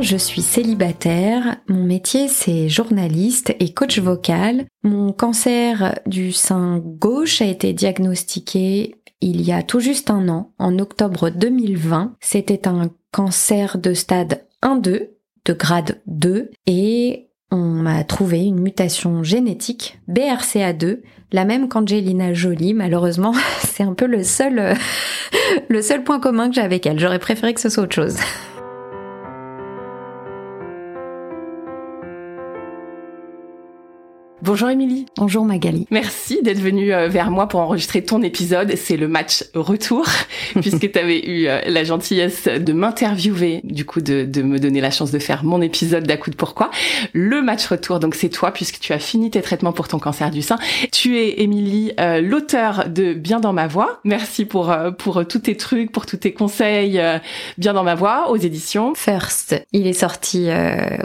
Je suis célibataire. Mon métier c'est journaliste et coach vocal. Mon cancer du sein gauche a été diagnostiqué il y a tout juste un an, en octobre 2020. C'était un cancer de stade 1-2, de grade 2, et on m'a trouvé une mutation génétique, BRCA2, la même qu'Angelina Jolie. Malheureusement, c'est un peu le seul, le seul point commun que j'ai avec elle. J'aurais préféré que ce soit autre chose. Bonjour Émilie. Bonjour Magali. Merci d'être venue euh, vers moi pour enregistrer ton épisode. C'est le match retour, puisque tu avais eu euh, la gentillesse de m'interviewer, du coup de, de, me donner la chance de faire mon épisode d'À coup de pourquoi. Le match retour, donc c'est toi, puisque tu as fini tes traitements pour ton cancer du sein. Tu es, Émilie, euh, l'auteur de Bien dans ma voix. Merci pour, pour tous tes trucs, pour tous tes conseils. Bien dans ma voix, aux éditions. First. Il est sorti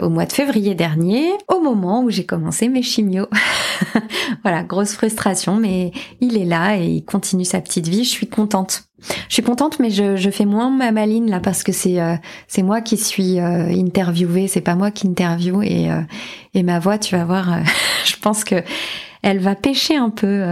au mois de février dernier, au moment où j'ai commencé mes chimios. voilà, grosse frustration, mais il est là et il continue sa petite vie. Je suis contente. Je suis contente, mais je, je fais moins ma maline là parce que c'est euh, c'est moi qui suis euh, interviewée, c'est pas moi qui interview et euh, et ma voix, tu vas voir, euh, je pense que elle va pêcher un peu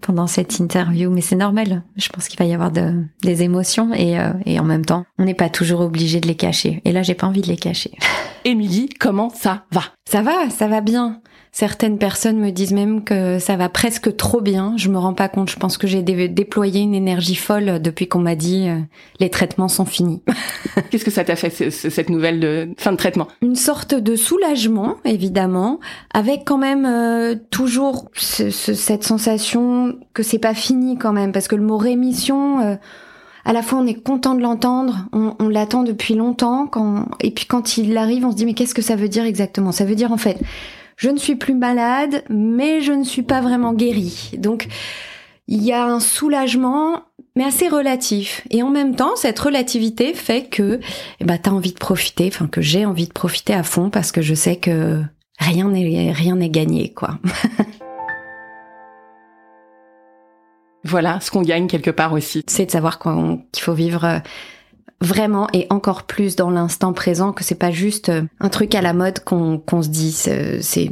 pendant cette interview, mais c'est normal. Je pense qu'il va y avoir de, des émotions et, et en même temps, on n'est pas toujours obligé de les cacher. Et là, j'ai pas envie de les cacher. Émilie, comment ça va? Ça va, ça va bien. Certaines personnes me disent même que ça va presque trop bien. Je me rends pas compte. Je pense que j'ai déployé une énergie folle depuis qu'on m'a dit euh, les traitements sont finis. Qu'est-ce que ça t'a fait cette nouvelle de fin de traitement? Une sorte de soulagement, évidemment, avec quand même euh, toujours cette sensation que c'est pas fini quand même, parce que le mot rémission. Euh, à la fois on est content de l'entendre, on, on l'attend depuis longtemps, quand, et puis quand il arrive, on se dit mais qu'est-ce que ça veut dire exactement? Ça veut dire en fait je ne suis plus malade, mais je ne suis pas vraiment guérie. Donc, il y a un soulagement, mais assez relatif. Et en même temps, cette relativité fait que, eh ben, t'as envie de profiter, enfin, que j'ai envie de profiter à fond parce que je sais que rien n'est, rien n'est gagné, quoi. voilà, ce qu'on gagne quelque part aussi. C'est de savoir qu'il faut vivre vraiment et encore plus dans l'instant présent que c'est pas juste euh, un truc à la mode qu'on se dit c'est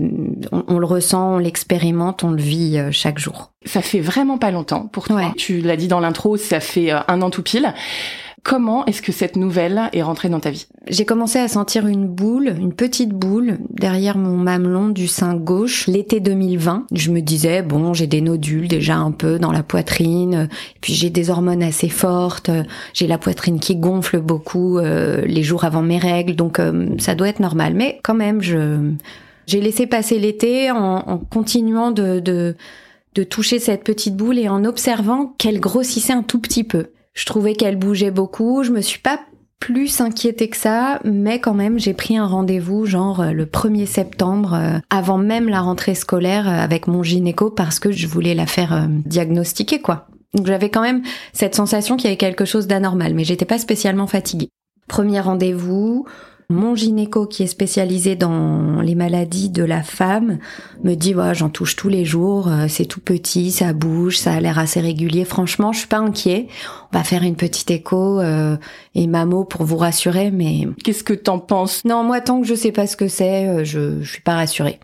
on, le ressent on l'expérimente on le vit euh, chaque jour. Ça fait vraiment pas longtemps. Pour toi tu l'as dit dans l'intro ça fait euh, un an tout pile Comment est-ce que cette nouvelle est rentrée dans ta vie? J'ai commencé à sentir une boule, une petite boule derrière mon mamelon du sein gauche l'été 2020. Je me disais bon, j'ai des nodules déjà un peu dans la poitrine, puis j'ai des hormones assez fortes, j'ai la poitrine qui gonfle beaucoup euh, les jours avant mes règles, donc euh, ça doit être normal. Mais quand même, je j'ai laissé passer l'été en, en, continuant de, de de toucher cette petite boule et en observant qu'elle grossissait un tout petit peu. Je trouvais qu'elle bougeait beaucoup. Je me suis pas plus inquiétée que ça, mais quand même, j'ai pris un rendez-vous genre euh, le 1er septembre, euh, avant même la rentrée scolaire, euh, avec mon gynéco parce que je voulais la faire diagnostiquer, quoi. Donc j'avais quand même cette sensation qu'il y avait quelque chose d'anormal, mais j'étais pas spécialement fatiguée. Premier rendez-vous, mon gynéco qui est spécialisé dans les maladies de la femme me dit ouais, j'en touche tous les jours, euh, c'est tout petit, ça bouge, ça a l'air assez régulier. Franchement, je suis pas inquiet. On va faire une petite écho euh, et mammo pour vous rassurer, mais qu'est-ce que t'en penses? Non, moi tant que je sais pas ce que c'est, euh, je je suis pas rassurée.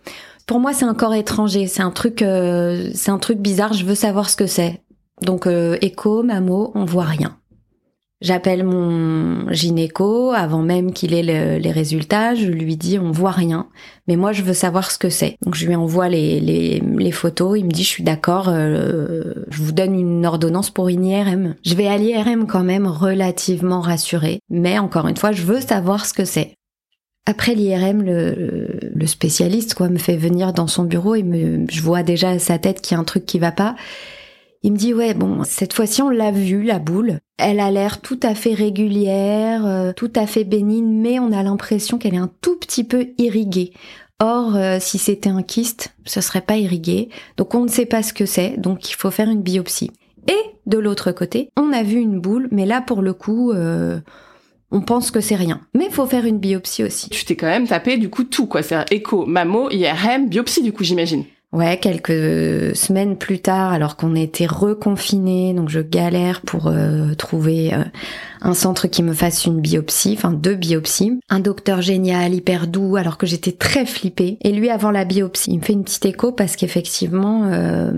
Pour moi, c'est un corps étranger, c'est un truc c'est un truc bizarre, je veux savoir ce que c'est. Donc écho, mammo, on voit rien. J'appelle mon gynéco avant même qu'il ait les résultats. Je lui dis on voit rien, mais moi je veux savoir ce que c'est. Donc je lui envoie les, photos. Il me dit je suis d'accord. Euh, je vous donne une ordonnance pour une IRM. Je vais à l'IRM quand même relativement rassurée, mais encore une fois je veux savoir ce que c'est. Après l'IRM, le, spécialiste quoi me fait venir dans son bureau et je vois déjà à sa tête qu'il y a un truc qui va pas. Il me dit ouais bon cette fois-ci on l'a vue la boule. Elle a l'air tout à fait régulière, euh, tout à fait bénigne, mais on a l'impression qu'elle est un tout petit peu irriguée. Or, euh, si c'était un kyste, ce serait pas irrigué. Donc on ne sait pas ce que c'est, donc il faut faire une biopsie. Et de l'autre côté, on a vu une boule, mais là pour le coup, euh, on pense que c'est rien. Mais faut faire une biopsie aussi. Tu t'es quand même tapé du coup tout quoi, c'est écho, mammo, IRM, biopsie du coup j'imagine. Ouais, quelques semaines plus tard, alors qu'on était reconfinés, donc je galère pour euh, trouver euh, un centre qui me fasse une biopsie, enfin deux biopsies. Un docteur génial, hyper doux, alors que j'étais très flippée. Et lui, avant la biopsie, il me fait une petite écho parce qu'effectivement, euh,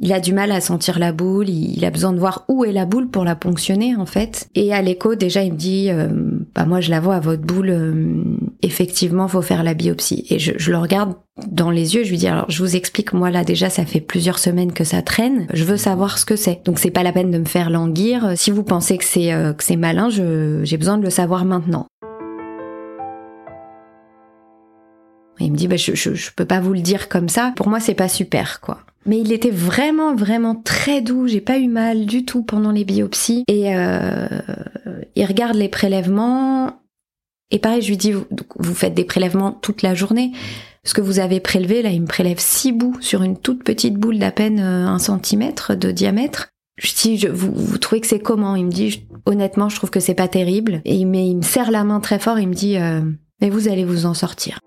il a du mal à sentir la boule, il, a besoin de voir où est la boule pour la ponctionner en fait. Et à l'écho, déjà, il me dit, bah moi je la vois à votre boule, effectivement, faut faire la biopsie. Et je, je le regarde dans les yeux, je lui dis alors je vous explique moi là déjà ça fait plusieurs semaines que ça traîne, je veux savoir ce que c'est. Donc c'est pas la peine de me faire languir. Si vous pensez que c'est euh, que c'est malin, j'ai besoin de le savoir maintenant. il me dit bah je, je, je peux pas vous le dire comme ça. Pour moi c'est pas super quoi. Mais il était vraiment vraiment très doux. J'ai pas eu mal du tout pendant les biopsies et euh, il regarde les prélèvements. Et pareil, je lui dis, vous, vous faites des prélèvements toute la journée ce que vous avez prélevé, là, il me prélève six bouts sur une toute petite boule d'à peine euh, un centimètre de diamètre. Je dis, je, vous, trouvez que c'est comment? Il me dit, honnêtement, je trouve que c'est pas terrible. Et il, me serre la main très fort, il me dit, euh, mais vous allez vous en sortir.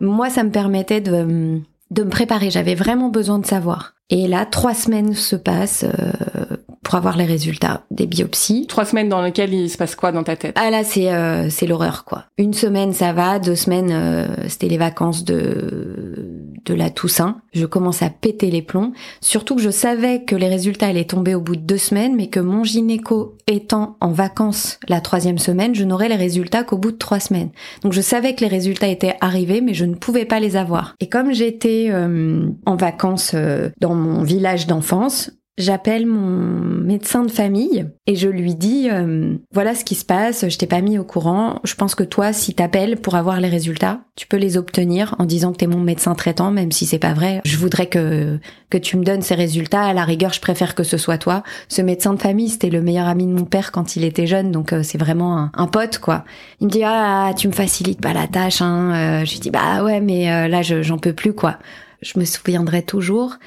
Moi, ça me permettait de, de me préparer. J'avais vraiment besoin de savoir. Et là, trois semaines se passent. Euh, pour avoir les résultats des biopsies. Trois semaines dans lesquelles il se passe quoi dans ta tête? Ah là, c'est euh, c'est l'horreur quoi. Une semaine ça va, deux semaines euh, c'était les vacances de de la Toussaint. Je commence à péter les plombs, surtout que je savais que les résultats allaient tomber au bout de deux semaines, mais que mon gynéco étant en vacances la troisième semaine, je n'aurais les résultats qu'au bout de trois semaines. Donc je savais que les résultats étaient arrivés, mais je ne pouvais pas les avoir. Et comme j'étais euh, en vacances dans mon village d'enfance, J'appelle mon médecin de famille et je lui dis euh, voilà ce qui se passe, je t'ai pas mis au courant. Je pense que toi, si t'appelles pour avoir les résultats, tu peux les obtenir en disant que t'es mon médecin traitant, même si c'est pas vrai. Je voudrais que que tu me donnes ces résultats. À la rigueur, je préfère que ce soit toi. Ce médecin de famille, c'était le meilleur ami de mon père quand il était jeune, donc euh, c'est vraiment un, pote quoi. Il me dit ah tu me facilites pas la tâche. Hein. Euh, je lui dis bah ouais mais là j'en peux plus quoi. Je me souviendrai toujours.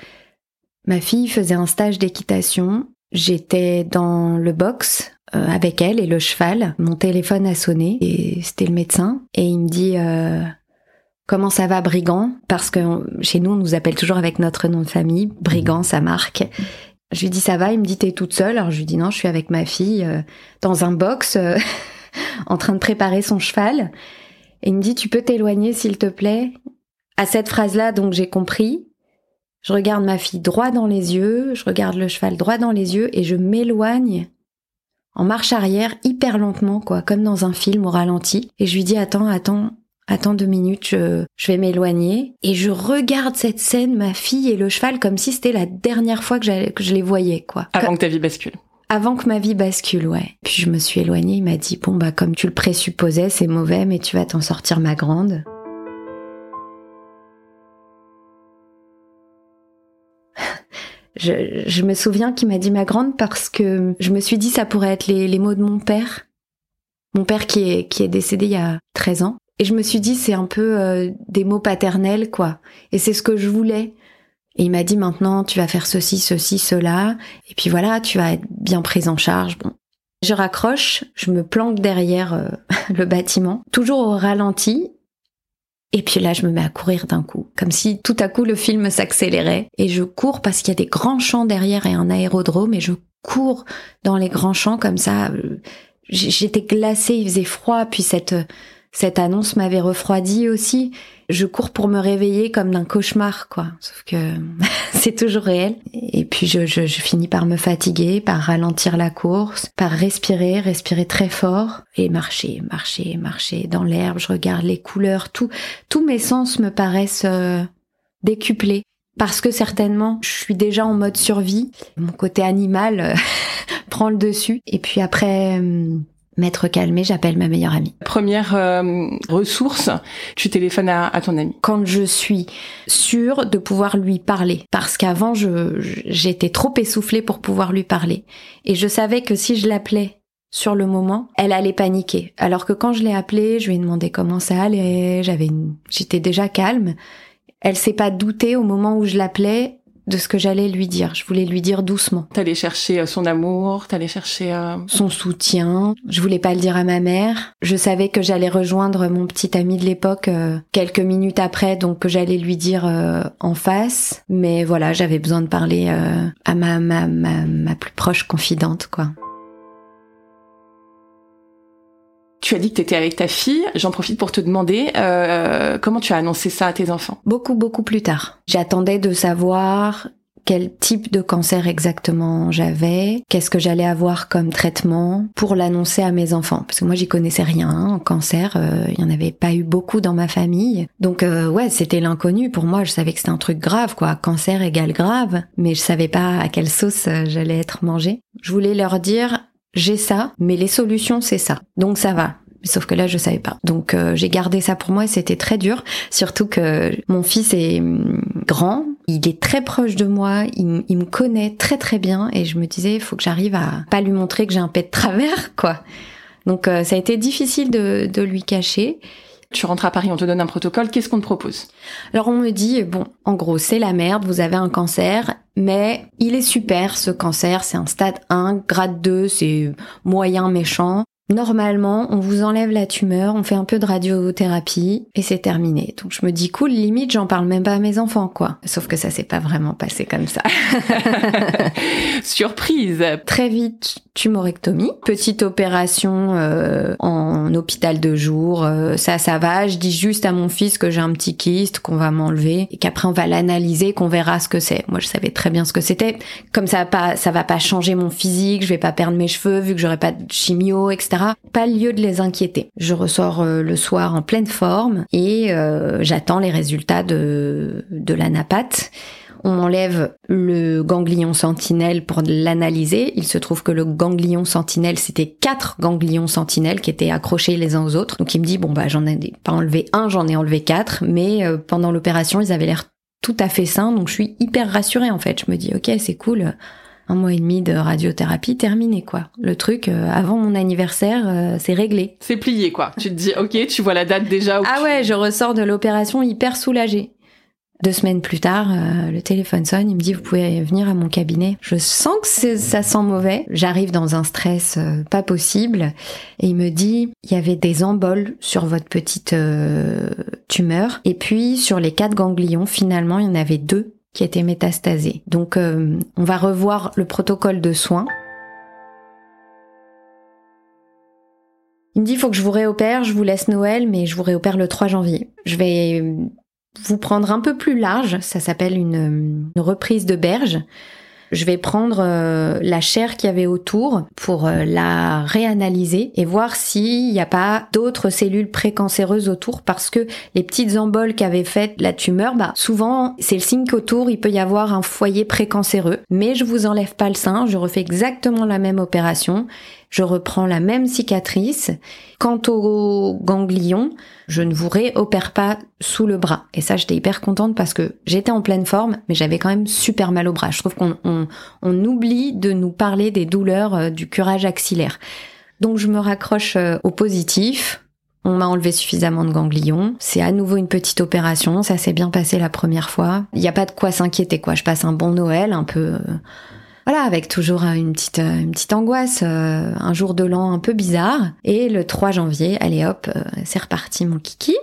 Ma fille faisait un stage d'équitation. J'étais dans le box euh, avec elle et le cheval. Mon téléphone a sonné et c'était le médecin. Et il me dit euh, Comment ça va, Brigand? Parce que chez nous, on nous appelle toujours avec notre nom de famille. Brigand, ça marque. Je lui dis Ça va? Il me dit T'es toute seule? Alors je lui dis Non, je suis avec ma fille euh, dans un box en train de préparer son cheval. Et il me dit Tu peux t'éloigner, s'il te plaît? À cette phrase-là, donc j'ai compris. Je regarde ma fille droit dans les yeux, je regarde le cheval droit dans les yeux et je m'éloigne en marche arrière hyper lentement, quoi, comme dans un film au ralenti. Et je lui dis attends, attends, attends deux minutes, je, je vais m'éloigner. Et je regarde cette scène, ma fille et le cheval, comme si c'était la dernière fois que, que je les voyais, quoi. Avant que ta vie bascule. Avant que ma vie bascule, ouais. Puis je me suis éloignée, il m'a dit, bon bah comme tu le présupposais, c'est mauvais, mais tu vas t'en sortir ma grande. Je, me souviens qu'il m'a dit ma grande parce que je me suis dit ça pourrait être les, mots de mon père. Mon père qui est, qui est décédé il y a 13 ans. Et je me suis dit c'est un peu euh, des mots paternels quoi. Et c'est ce que je voulais. Et il m'a dit maintenant tu vas faire ceci, ceci, cela. Et puis voilà, tu vas être bien prise en charge. Bon. Je raccroche, je me planque derrière euh, le bâtiment, toujours au ralenti, et puis là, je me mets à courir d'un coup, comme si tout à coup le film s'accélérait. Et je cours parce qu'il y a des grands champs derrière et un aérodrome, et je cours dans les grands champs comme ça. J'étais glacée, il faisait froid, puis cette cette annonce m'avait refroidi aussi. Je cours pour me réveiller comme d'un cauchemar, quoi. Sauf que c'est toujours réel. Et puis je, finis par me fatiguer, par ralentir la course, par respirer, respirer très fort et marcher, marcher, marcher dans l'herbe. Je regarde les couleurs, tout, tous mes sens me paraissent euh, décuplés. Parce que certainement, je suis déjà en mode survie. Mon côté animal prend le dessus. Et puis après, euh, m'être calmée, j'appelle ma meilleure amie. Première euh, ressource, tu téléphones à, à, ton ami. Quand je suis sûre de pouvoir lui parler, parce qu'avant je j'étais trop essoufflée pour pouvoir lui parler, et je savais que si je l'appelais sur le moment, elle allait paniquer. Alors que quand je l'ai appelée, je lui ai demandé comment ça allait, j'avais une... j'étais déjà calme. Elle s'est pas doutée au moment où je l'appelais de ce que j'allais lui dire. Je voulais lui dire doucement. T'allais chercher euh, son amour, t'allais chercher euh... son soutien. Je voulais pas le dire à ma mère. Je savais que j'allais rejoindre mon petit ami de l'époque euh, quelques minutes après, donc que j'allais lui dire euh, en face. Mais voilà, j'avais besoin de parler euh, à ma, ma, ma, ma plus proche confidente, quoi. Tu as dit que tu étais avec ta fille. J'en profite pour te demander euh, comment tu as annoncé ça à tes enfants? Beaucoup, beaucoup plus tard. J'attendais de savoir quel type de cancer exactement j'avais, qu'est-ce que j'allais avoir comme traitement pour l'annoncer à mes enfants. Parce que moi, j'y connaissais rien hein, en cancer, euh, il y en avait pas eu beaucoup dans ma famille. Donc euh, ouais, c'était l'inconnu. Pour moi, je savais que c'était un truc grave, quoi. Cancer égale grave, mais je savais pas à quelle sauce euh, j'allais être mangée. Je voulais leur dire, j'ai ça, mais les solutions, c'est ça. Donc ça va. Sauf que là, je savais pas. Donc euh, j'ai gardé ça pour moi et c'était très dur. Surtout que mon fils est hum, grand, il est très proche de moi, il, me connaît très très bien et je me disais, il faut que j'arrive à pas lui montrer que j'ai un pet de travers, quoi. Donc euh, ça a été difficile de, de lui cacher. Tu rentres à Paris, on te donne un protocole, qu'est-ce qu'on te propose? Alors on me dit, bon, en gros, c'est la merde, vous avez un cancer, mais il est super ce cancer, c'est un stade 1, grade 2, c'est moyen méchant. Normalement, on vous enlève la tumeur, on fait un peu de radiothérapie et c'est terminé. Donc je me dis cool, limite j'en parle même pas à mes enfants quoi. Sauf que ça s'est pas vraiment passé comme ça. Surprise. Très vite, tumorectomie, petite opération euh, en hôpital de jour, euh, ça ça va, je dis juste à mon fils que j'ai un petit kyste qu'on va m'enlever et qu'après on va l'analyser, qu'on verra ce que c'est. Moi je savais très bien ce que c'était. Comme ça pas ça va pas changer mon physique, je vais pas perdre mes cheveux vu que j'aurai pas de chimio etc. Pas lieu de les inquiéter. Je ressors euh, le soir en pleine forme et euh, j'attends les résultats de, de la napate. On m'enlève le ganglion sentinelle pour l'analyser. Il se trouve que le ganglion sentinelle, c'était quatre ganglions sentinelles qui étaient accrochés les uns aux autres. Donc il me dit, bon bah j'en ai pas enlevé un, j'en ai enlevé quatre, mais euh, pendant l'opération, ils avaient l'air tout à fait sains, donc je suis hyper rassurée en fait. Je me dis, ok, c'est cool un mois et demi de radiothérapie terminé quoi. Le truc euh, avant mon anniversaire, euh, c'est réglé. C'est plié quoi. Tu te dis ok, tu vois la date déjà. ah tu... ouais, je ressors de l'opération hyper soulagée. Deux semaines plus tard, euh, le téléphone sonne, il me dit vous pouvez venir à mon cabinet. Je sens que ça sent mauvais. J'arrive dans un stress pas possible et il me dit il y avait des emboles sur votre petite tumeur et puis sur les quatre ganglions finalement il y en avait deux qui était métastasé. Donc euh, on va revoir le protocole de soins. Il me dit faut que je vous réopère, je vous laisse Noël, mais je vous réopère le 3 janvier. Je vais vous prendre un peu plus large, ça s'appelle une, reprise de berge. Je vais prendre euh, la chair qu'il y avait autour pour euh, la réanalyser et voir s'il n'y a pas d'autres cellules précancéreuses autour parce que les petites emboles qu'avait fait la tumeur, bah souvent c'est le signe qu'autour il peut y avoir un foyer précancéreux. Mais je vous enlève pas le sein, je refais exactement la même opération je reprends la même cicatrice. Quant au ganglion, je ne vous réopère pas sous le bras. Et ça, j'étais hyper contente parce que j'étais en pleine forme, mais j'avais quand même super mal au bras. Je trouve qu'on on, on oublie de nous parler des douleurs euh, du curage axillaire. Donc je me raccroche euh, au positif. On m'a enlevé suffisamment de ganglions. C'est à nouveau une petite opération. Ça s'est bien passé la première fois. Il n'y a pas de quoi s'inquiéter, quoi. Je passe un bon Noël, un peu, euh, voilà, avec toujours une petite, une petite angoisse, euh, un jour de l'an un peu bizarre. Et le 3 janvier, allez hop, euh, c'est reparti mon kiki.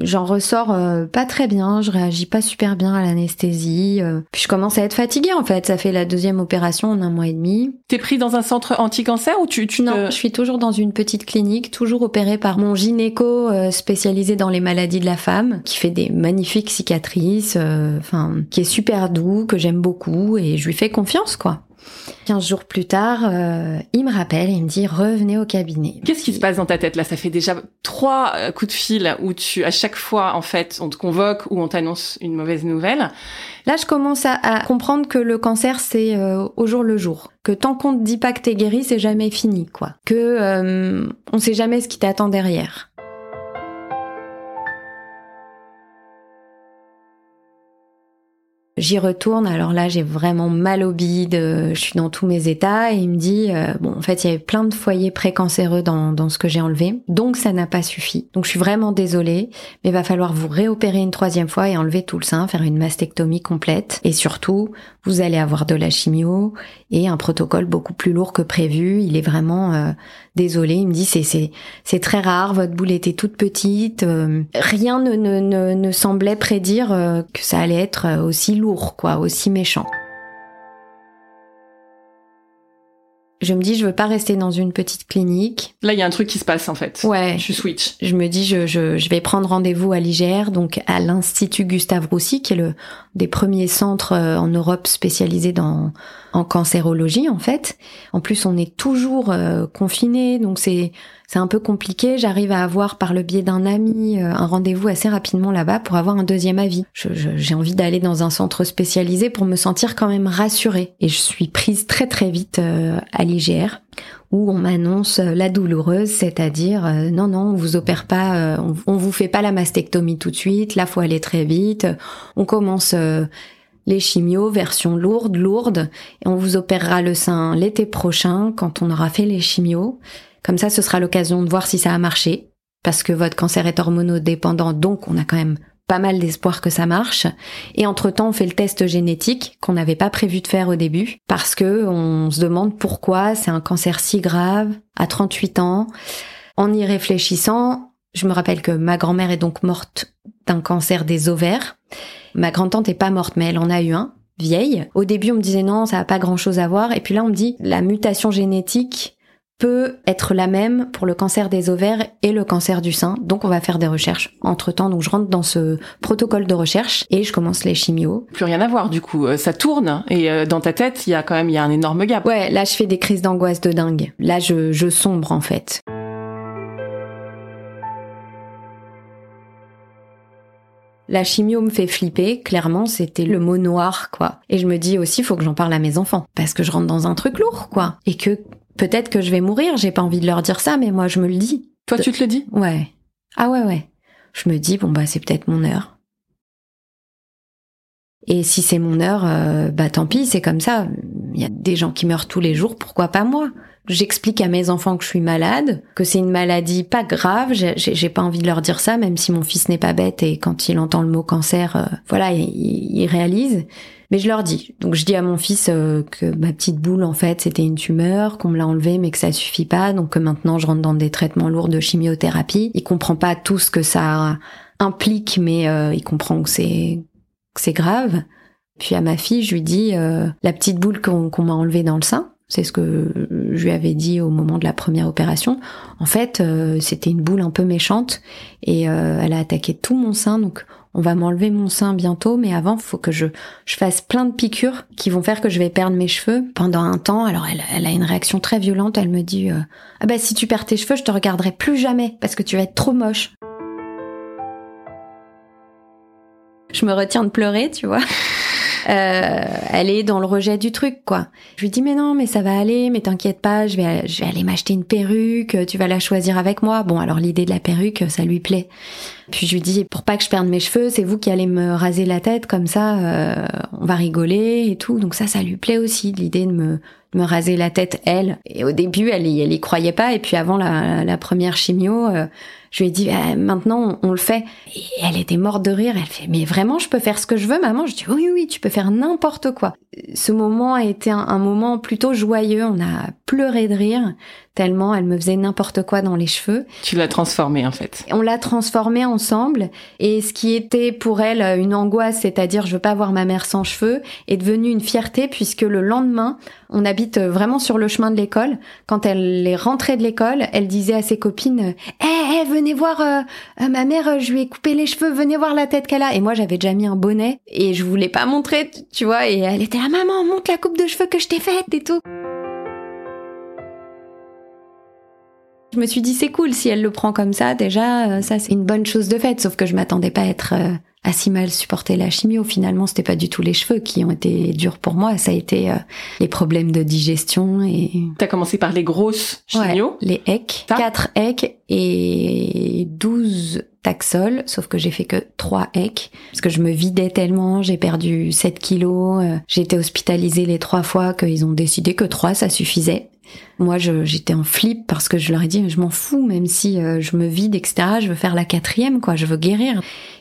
J'en ressors euh, pas très bien, je réagis pas super bien à l'anesthésie. euh, puis je commence à être fatiguée en fait. Ça fait la deuxième opération en un mois et demi. T'es pris dans un centre anti-cancer ou tu, tu Non, te... je suis toujours dans une petite clinique, toujours opérée par mon gynéco euh, spécialisé dans les maladies de la femme, qui fait des magnifiques cicatrices, euh, enfin, qui est super doux, que j'aime beaucoup et je lui fais confiance quoi. 15 jours plus tard, euh, il me rappelle, il me dit revenez au cabinet. Qu'est-ce qui se passe dans ta tête là? Ça fait déjà trois euh, coups de fil où tu, à chaque fois, en fait, on te convoque ou on t'annonce une mauvaise nouvelle. Là, je commence à, comprendre que le cancer, c'est euh, au jour le jour. Que tant qu'on te dit pas que t'es guéri, c'est jamais fini, quoi. Que on sait jamais ce qui t'attend derrière. J'y retourne, alors là j'ai vraiment mal au bide, je suis dans tous mes états. Et il me dit euh, bon en fait il y avait plein de foyers précancéreux dans, dans ce que j'ai enlevé, donc ça n'a pas suffi. Donc je suis vraiment désolée, mais il va falloir vous réopérer une troisième fois et enlever tout le sein, faire une mastectomie complète. Et surtout vous allez avoir de la chimio et un protocole beaucoup plus lourd que prévu. Il est vraiment euh, désolé, il me dit c'est c'est très rare, votre boule était toute petite, euh, rien ne, ne, ne, semblait prédire que ça allait être aussi lourd quoi, aussi méchant. Je me dis, je veux pas rester dans une petite clinique. Là, il y a un truc qui se passe en fait. Ouais. Je switch. Je me dis, je, je, je vais prendre rendez-vous à l'IGR, donc à l'Institut Gustave Roussy, qui est le des premiers centres euh, en Europe spécialisés dans en cancérologie en fait. En plus, on est toujours euh, confiné, donc c'est c'est un peu compliqué. J'arrive à avoir par le biais d'un ami euh, un rendez-vous assez rapidement là-bas pour avoir un deuxième avis. J'ai envie d'aller dans un centre spécialisé pour me sentir quand même rassurée. Et je suis prise très très vite euh, à l'IGR où on m'annonce la douloureuse, c'est-à-dire non non, on vous opère pas, on, on, vous fait pas la mastectomie tout de suite, là faut aller très vite, on commence les chimios, version lourde, lourde, et on vous opérera le sein l'été prochain quand on aura fait les chimios. Comme ça, ce sera l'occasion de voir si ça a marché, parce que votre cancer est hormonodépendant, donc on a quand même pas mal d'espoir que ça marche. Et entre-temps, on fait le test génétique qu'on n'avait pas prévu de faire au début, parce que on se demande pourquoi c'est un cancer si grave à 38 ans. En y réfléchissant, je me rappelle que ma grand-mère est donc morte d'un cancer des ovaires. Ma grand-tante est pas morte, mais elle en a eu un, vieille. Au début, on me disait non, ça a pas grand-chose à voir. Et puis là, on me dit la mutation génétique peut être la même pour le cancer des ovaires et le cancer du sein. Donc on va faire des recherches. Entre temps, donc je rentre dans ce protocole de recherche et je commence les chimios. Plus rien à voir du coup. Euh, ça tourne et euh, dans ta tête, il y a quand même il y a un énorme gap. Ouais, là je fais des crises d'angoisse de dingue. Là je, je sombre en fait. La chimio me fait flipper, clairement, c'était le mot noir, quoi. Et je me dis aussi, faut que j'en parle à mes enfants, parce que je rentre dans un truc lourd, quoi. Et que peut-être que je vais mourir, j'ai pas envie de leur dire ça, mais moi je me le dis. Toi, tu te le dis? Ouais. Ah ouais, ouais. Je me dis, bon bah c'est peut-être mon heure. Et si c'est mon heure, euh, bah tant pis, c'est comme ça. Il y a des gens qui meurent tous les jours, pourquoi pas moi? J'explique à mes enfants que je suis malade, que c'est une maladie pas grave. J'ai pas envie de leur dire ça, même si mon fils n'est pas bête et quand il entend le mot cancer, euh, voilà, il, réalise. Mais je leur dis. Donc je dis à mon fils euh, que ma petite boule en fait c'était une tumeur, qu'on me l'a enlevée mais que ça suffit pas, donc que maintenant je rentre dans des traitements lourds de chimiothérapie. Il comprend pas tout ce que ça implique, mais euh, il comprend que c'est c'est grave. Puis à ma fille, je lui dis la petite boule qu'on m'a enlevée dans le sein c'est ce que je lui avais dit au moment de la première opération. En fait, euh, c'était une boule un peu méchante et euh, elle a attaqué tout mon sein. Donc, on va m'enlever mon sein bientôt, mais avant, faut que je, je fasse plein de piqûres qui vont faire que je vais perdre mes cheveux pendant un temps. Alors, elle, elle a une réaction très violente. Elle me dit euh, ah bah si tu perds tes cheveux, je te regarderai plus jamais parce que tu vas être trop moche. Je me retiens de pleurer, tu vois. Euh, elle est dans le rejet du truc, quoi. Je lui dis mais non, mais ça va aller, mais t'inquiète pas, je vais, je vais aller m'acheter une perruque, tu vas la choisir avec moi. Bon, alors l'idée de la perruque, ça lui plaît. Puis je lui dis pour pas que je perde mes cheveux, c'est vous qui allez me raser la tête comme ça, euh, on va rigoler et tout. Donc ça, ça lui plaît aussi l'idée de me me raser la tête elle. Et au début, elle y, elle y croyait pas. Et puis avant la, la première chimio, euh, je lui ai dit, bah, maintenant, on, le fait. Et elle était morte de rire. Elle fait, mais vraiment, je peux faire ce que je veux, maman? Je dis, oui, oui, tu peux faire n'importe quoi. Ce moment a été un, moment plutôt joyeux. On a pleurer de rire tellement elle me faisait n'importe quoi dans les cheveux. Tu l'as transformée en fait. On l'a transformée ensemble et ce qui était pour elle une angoisse, c'est-à-dire je veux pas voir ma mère sans cheveux, est devenu une fierté puisque le lendemain, on habite vraiment sur le chemin de l'école. Quand elle est rentrée de l'école, elle disait à ses copines "Eh, venez voir euh, euh, ma mère, je lui ai coupé les cheveux, venez voir la tête qu'elle a." Et moi j'avais déjà mis un bonnet et je voulais pas montrer, tu vois, et elle était là "Maman, montre la coupe de cheveux que je t'ai faite et tout." Je me suis dit c'est cool si elle le prend comme ça déjà euh, ça c'est une bonne chose de fait. Sauf que je m'attendais pas à être euh, à si mal supporter la chimio. Finalement c'était pas du tout les cheveux qui ont été durs pour moi. Ça a été euh, les problèmes de digestion et T'as commencé par les grosses chimio. les EC, 4 EC et 12 Taxol, sauf que j'ai fait que 3 EC, parce que je me vidais tellement, j'ai perdu 7 kilos, j'ai été hospitalisée les trois fois qu'ils ont décidé que 3 ça suffisait. Moi, j'étais en flip parce que je leur ai dit, je m'en fous, même si euh, je me vide, etc. Je veux faire la quatrième, quoi. Je veux guérir.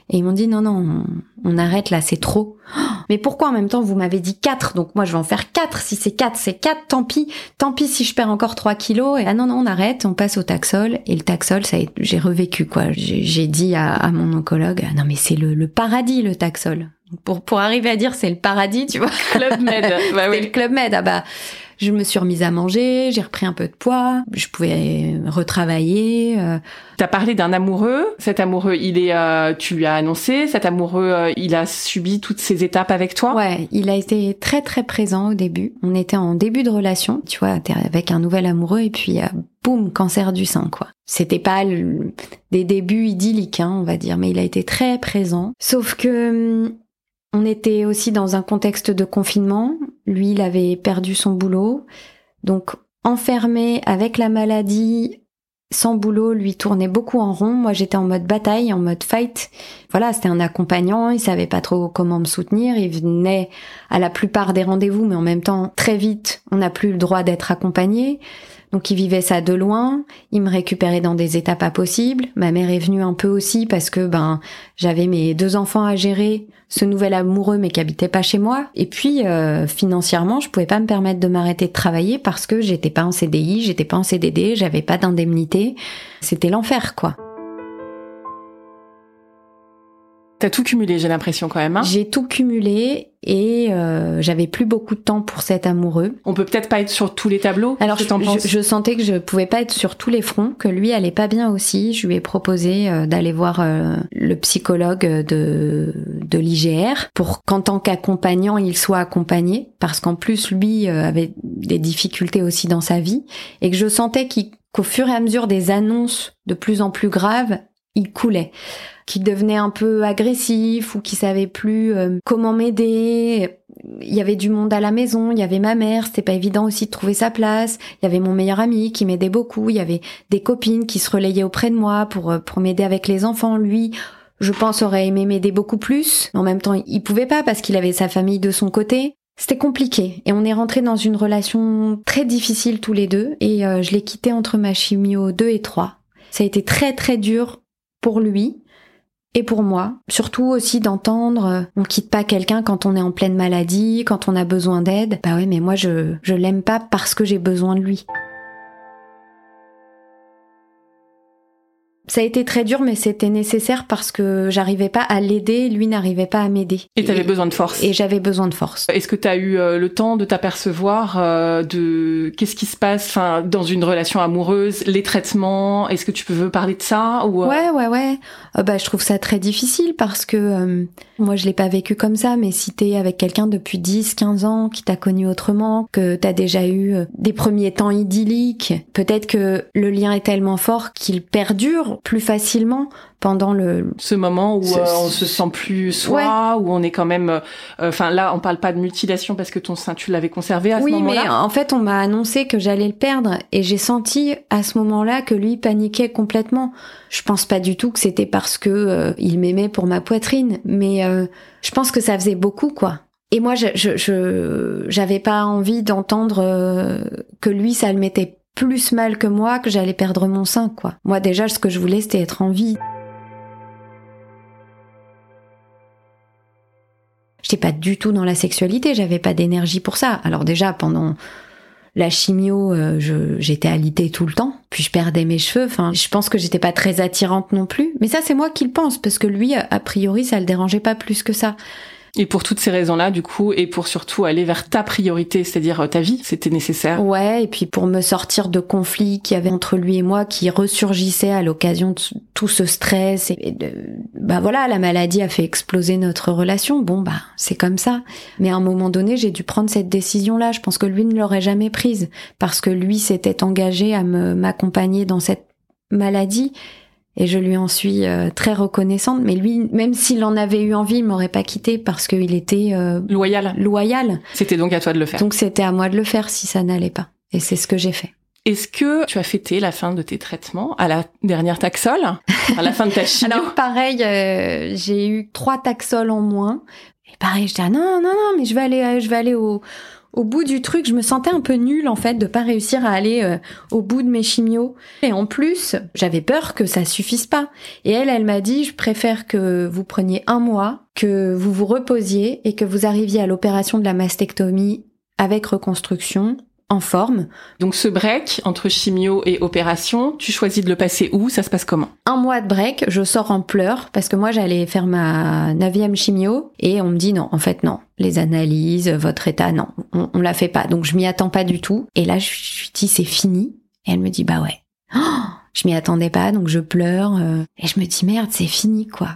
Et ils m'ont dit, non, non, on, arrête là, c'est trop. mais pourquoi en même temps, vous m'avez dit quatre, donc moi je vais en faire quatre. Si c'est quatre, c'est quatre, tant pis. Tant pis si je perds encore trois kilos. Et ah non, non, on arrête, on passe au taxol. Et le taxol, ça j'ai revécu, quoi. J'ai dit à, mon oncologue, ah non, mais c'est le, le paradis, le taxol. Pour, pour arriver à dire c'est le paradis, tu vois. Club Med. bah oui. le Club Med. Ah bah, je me suis remise à manger, j'ai repris un peu de poids, je pouvais retravailler. Euh. Tu as parlé d'un amoureux. Cet amoureux, il est, euh, tu lui as annoncé. Cet amoureux, euh, il a subi toutes ces étapes avec toi? Ouais, il a été très très présent au début. On était en début de relation, tu vois, avec un nouvel amoureux et puis boum, cancer du sein, quoi. C'était pas des débuts idylliques, hein, on va dire, mais il a été très présent. Sauf que hum, on était aussi dans un contexte de confinement. Lui, il avait perdu son boulot. Donc, enfermé avec la maladie, sans boulot, lui tournait beaucoup en rond. Moi, j'étais en mode bataille, en mode fight. Voilà, c'était un accompagnant. Il savait pas trop comment me soutenir. Il venait à la plupart des rendez-vous, mais en même temps, très vite, on n'a plus le droit d'être accompagné. Donc il vivait ça de loin, il me récupérait dans des états pas possibles. Ma mère est venue un peu aussi parce que ben j'avais mes deux enfants à gérer, ce nouvel amoureux mais qui habitait pas chez moi. Et puis euh, financièrement, je pouvais pas me permettre de m'arrêter de travailler parce que j'étais pas en CDI, j'étais pas en CDD, j'avais pas d'indemnité. C'était l'enfer quoi. T'as tout cumulé, j'ai l'impression quand même. Hein j'ai tout cumulé et euh, j'avais plus beaucoup de temps pour cet amoureux. On peut peut-être pas être sur tous les tableaux. Alors je, je, sentais que je pouvais pas être sur tous les fronts, que lui allait pas bien aussi. Je lui ai proposé euh, d'aller voir euh, le psychologue de de l'IGR pour qu'en tant qu'accompagnant il soit accompagné, parce qu'en plus lui avait des difficultés aussi dans sa vie et que je sentais qu'au fur et à mesure des annonces de plus en plus graves, il coulait qui devenait un peu agressif ou qui savait plus euh, comment m'aider. Il y avait du monde à la maison, il y avait ma mère, c'était pas évident aussi de trouver sa place. Il y avait mon meilleur ami qui m'aidait beaucoup, il y avait des copines qui se relayaient auprès de moi pour euh, pour m'aider avec les enfants. Lui, je pense aurait aimé m'aider beaucoup plus. En même temps, il pouvait pas parce qu'il avait sa famille de son côté. C'était compliqué et on est rentré dans une relation très difficile tous les deux et euh, je l'ai quitté entre ma chimio 2 et 3. Ça a été très très dur pour lui et pour moi. Surtout aussi d'entendre euh, on quitte pas quelqu'un quand on est en pleine maladie, quand on a besoin d'aide. Bah ouais, mais moi je je l'aime pas parce que j'ai besoin de lui. Ça a été très dur, mais c'était nécessaire parce que j'arrivais pas à l'aider, lui n'arrivait pas à m'aider. Et t'avais besoin de force. Et j'avais besoin de force. Est-ce que t'as eu euh, le temps de t'apercevoir euh, de qu'est-ce qui se passe, enfin, dans une relation amoureuse, les traitements Est-ce que tu peux parler de ça ou euh? Ouais, ouais, ouais. bah, je trouve ça très difficile parce que moi, je l'ai pas vécu comme ça. Mais si t'es avec quelqu'un depuis 10, 15 ans, qui t'a connu autrement, que t'as déjà eu des premiers temps idylliques, peut-être que le lien est tellement fort qu'il perdure plus facilement pendant le ce moment où euh, on se sent plus soi où on est quand même euh, enfin là on parle pas de mutilation parce que ton sein tu l'avais conservé à ce moment-là. Oui mais en fait on m'a annoncé que j'allais le perdre et j'ai senti à ce moment-là que lui paniquait complètement. Je pense pas du tout que c'était parce que euh, il m'aimait pour ma poitrine mais je pense que ça faisait beaucoup quoi. Et moi, je, je, j'avais pas envie d'entendre que lui, ça le mettait plus mal que moi que j'allais perdre mon sein, quoi. Moi, déjà, ce que je voulais, c'était être en vie. J'étais pas du tout dans la sexualité, j'avais pas d'énergie pour ça. Alors déjà, pendant La chimio, euh, j'étais alitée tout le temps, puis je perdais mes cheveux. Enfin, je pense que j'étais pas très attirante non plus. Mais ça, c'est moi qui le pense, parce que lui, a priori, ça le dérangeait pas plus que ça. Et pour toutes ces raisons-là, du coup, et pour surtout aller vers ta priorité, c'est-à-dire euh, ta vie, c'était nécessaire. Ouais, et puis pour me sortir de conflits qu'il y avait entre lui et moi, qui ressurgissaient à l'occasion de tout ce stress. Et de, bah voilà, la maladie a fait exploser notre relation. Bon, bah c'est comme ça. Mais à un moment donné, j'ai dû prendre cette décision-là. Je pense que lui ne l'aurait jamais prise parce que lui s'était engagé à m'accompagner dans cette maladie et je lui en suis euh, très reconnaissante. Mais lui, même s'il en avait eu envie, il m'aurait pas quitté parce qu'il était euh, loyal. Loyal. C'était donc à toi de le faire. Donc c'était à moi de le faire si ça n'allait pas. Et c'est ce que j'ai fait. Est-ce que tu as fêté la fin de tes traitements à la dernière taxol, à la fin de ta chimio Alors pareil, euh, j'ai eu trois taxols en moins. Et pareil, je dis ah non non non, mais je vais aller je vais aller au au bout du truc, je me sentais un peu nulle en fait de pas réussir à aller euh, au bout de mes chimios. Et en plus, j'avais peur que ça suffise pas. Et elle, elle m'a dit, je préfère que vous preniez un mois, que vous vous reposiez et que vous arriviez à l'opération de la mastectomie avec reconstruction en forme. Donc ce break entre chimio et opération, tu choisis de le passer où? Ça se passe comment? Un mois de break, je sors en pleurs parce que moi j'allais faire ma neuvième chimio et on me dit non, en fait non, les analyses, votre état, non, on, on la fait pas. Donc je m'y attends pas du tout. Et là je suis dit c'est fini. Et elle me dit bah ouais. Oh, je m'y attendais pas, donc je pleure euh, et je me dis merde, c'est fini quoi.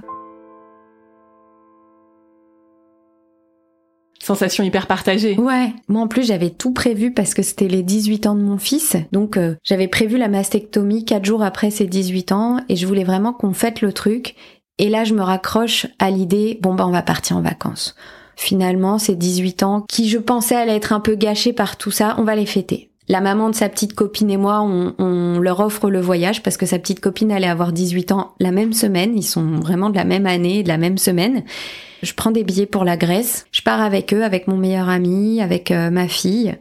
Sensation hyper partagée. Ouais. Moi en plus j'avais tout prévu parce que c'était les 18 ans de mon fils. Donc euh, j'avais prévu la mastectomie quatre jours après ses 18 ans et je voulais vraiment qu'on fête le truc. Et là je me raccroche à l'idée, bon bah on va partir en vacances. Finalement ces 18 ans qui je pensais allaient être un peu gâchés par tout ça, on va les fêter. La maman de sa petite copine et moi, on, on, leur offre le voyage parce que sa petite copine allait avoir 18 ans la même semaine. Ils sont vraiment de la même année, de la même semaine. Je prends des billets pour la Grèce. Je pars avec eux, avec mon meilleur ami, avec euh, ma fille.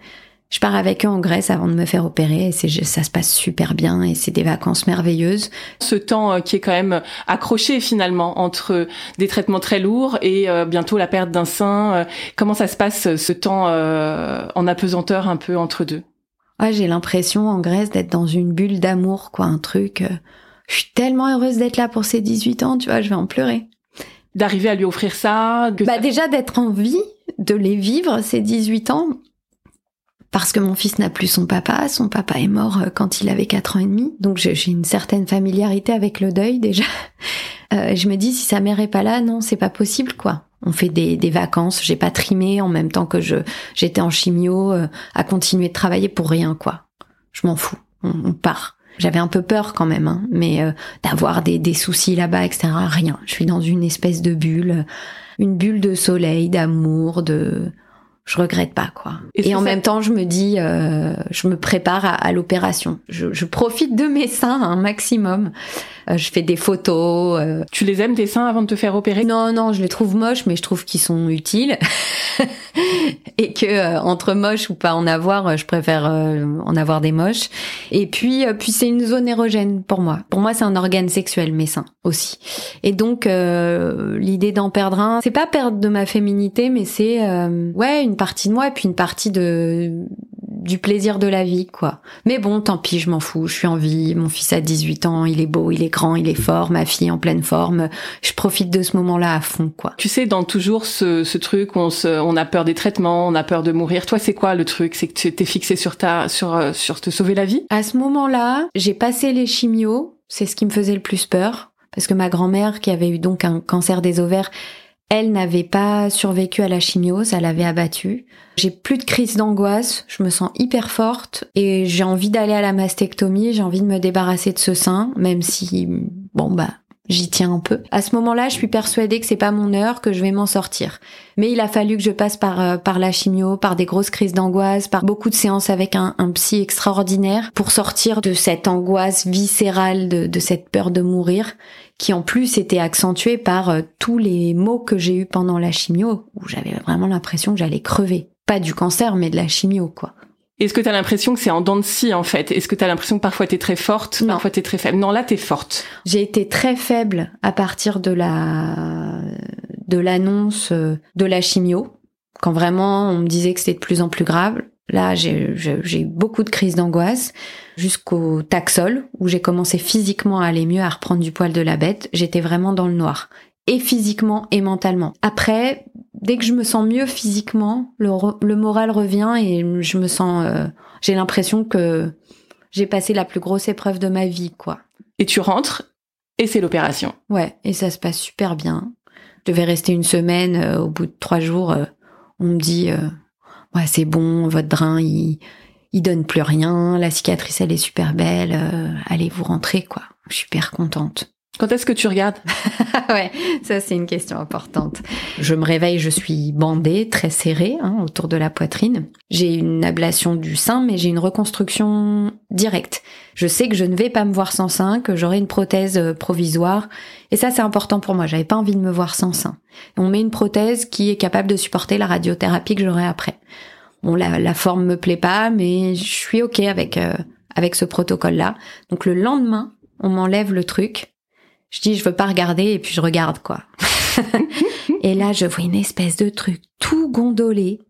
Je pars avec eux en Grèce avant de me faire opérer et ça se passe super bien et c'est des vacances merveilleuses. Ce temps euh, qui est quand même accroché finalement entre des traitements très lourds et euh, bientôt la perte d'un sein. comment ça se passe ce temps en apesanteur un peu entre deux? Ouais, j'ai l'impression en Grèce d'être dans une bulle d'amour, quoi, un truc. je suis tellement heureuse d'être là pour ces 18 ans, tu vois, je vais en pleurer d'arriver à lui offrir ça Bah déjà d'être en vie, de les vivre ces 18 ans. Parce que mon fils n'a plus son papa, son papa est mort euh, quand il avait 4 ans et demi, donc j'ai une certaine familiarité avec le deuil déjà. Euh, je me dis si sa mère est pas là, non, c'est pas possible quoi. On fait des, des vacances, j'ai pas trimé en même temps que je j'étais en chimio, euh, à continuer de travailler pour rien quoi. Je m'en fous, on part. J'avais un peu peur quand même, hein, mais euh, d'avoir des, des soucis là-bas, etc. Rien. Je suis dans une espèce de bulle, une bulle de soleil, d'amour, de je regrette pas quoi. Et, en même temps, je me dis, euh, je me prépare à, à l'opération. Je, je, profite de mes seins un maximum. Euh, je fais des photos. Euh. Tu les aimes tes seins avant de te faire opérer? Non, non, je les trouve moches, mais je trouve qu'ils sont utiles. et que euh, entre moches ou pas en avoir, je préfère en avoir des moches. Et puis, puis c'est une zone érogène pour moi. Pour moi, c'est un organe sexuel, mes seins aussi. Et donc, l'idée d'en perdre un, c'est pas perdre de ma féminité, mais c'est ouais une partie de moi et puis une partie de du plaisir de la vie, quoi. Mais bon, tant pis, je m'en fous, je suis en vie, mon fils a 18 ans, il est beau, il est grand, il est fort, ma fille en pleine forme, je profite de ce moment-là à fond, quoi. Tu sais, dans toujours ce, ce truc, on, se, on a peur des traitements, on a peur de mourir. Toi, c'est quoi le truc? C'est que tu t'es fixé sur ta, sur, euh, sur te sauver la vie? À ce moment-là, j'ai passé les chimios, c'est ce qui me faisait le plus peur, parce que ma grand-mère, qui avait eu donc un cancer des ovaires, elle n'avait pas survécu à la chimio, ça l'avait abattue. J'ai plus de crise d'angoisse, je me sens hyper forte et j'ai envie d'aller à la mastectomie, j'ai envie de me débarrasser de ce sein, même si, bon bah, j'y tiens un peu. À ce moment-là, je suis persuadée que c'est pas mon heure, que je vais m'en sortir. Mais il a fallu que je passe par euh, par la chimio, par des grosses crises d'angoisse, par beaucoup de séances avec un, un, psy extraordinaire pour sortir de cette angoisse viscérale, de, de cette peur de mourir qui en plus était accentué par euh, tous les maux que j'ai eus pendant la chimio, où j'avais vraiment l'impression que j'allais crever. Pas du cancer, mais de la chimio, quoi. Est-ce que tu as l'impression que c'est en dents de scie, en fait? Est-ce que tu as l'impression que parfois tu es très forte, non. parfois tu es très faible Non, là, tu es forte. J'ai été très faible à partir de la de l'annonce euh, de la chimio, quand vraiment on me disait que c'était de plus en plus grave. Là, j'ai eu beaucoup de crises d'angoisse jusqu'au taxol où j'ai commencé physiquement à aller mieux, à reprendre du poil de la bête. J'étais vraiment dans le noir et physiquement et mentalement. Après, dès que je me sens mieux physiquement, le, moral revient et je me sens, euh, j'ai l'impression que j'ai passé la plus grosse épreuve de ma vie, quoi. Et tu rentres et c'est l'opération. Ouais, et ça se passe super bien. Je devais rester une semaine. Euh, au bout de trois jours, euh, on me dit, c'est bon, votre drain, il, donne plus rien, la cicatrice, elle est super belle, allez vous rentrer, quoi. Je suis super contente. Quand est-ce que tu regardes Ouais, ça c'est une question importante. Je me réveille, je suis bandée, très serrée hein, autour de la poitrine. J'ai une ablation du sein, mais j'ai une reconstruction directe. Je sais que je ne vais pas me voir sans sein, que j'aurai une prothèse euh, provisoire, et ça c'est important pour moi. J'avais pas envie de me voir sans sein. On met une prothèse qui est capable de supporter la radiothérapie que j'aurai après. Bon, la, forme me plaît pas, mais je suis ok avec euh, avec ce protocole-là. Donc le lendemain, on m'enlève le truc je dis, je veux pas regarder, et puis je regarde, quoi. et là, je vois une espèce de truc tout gondolé,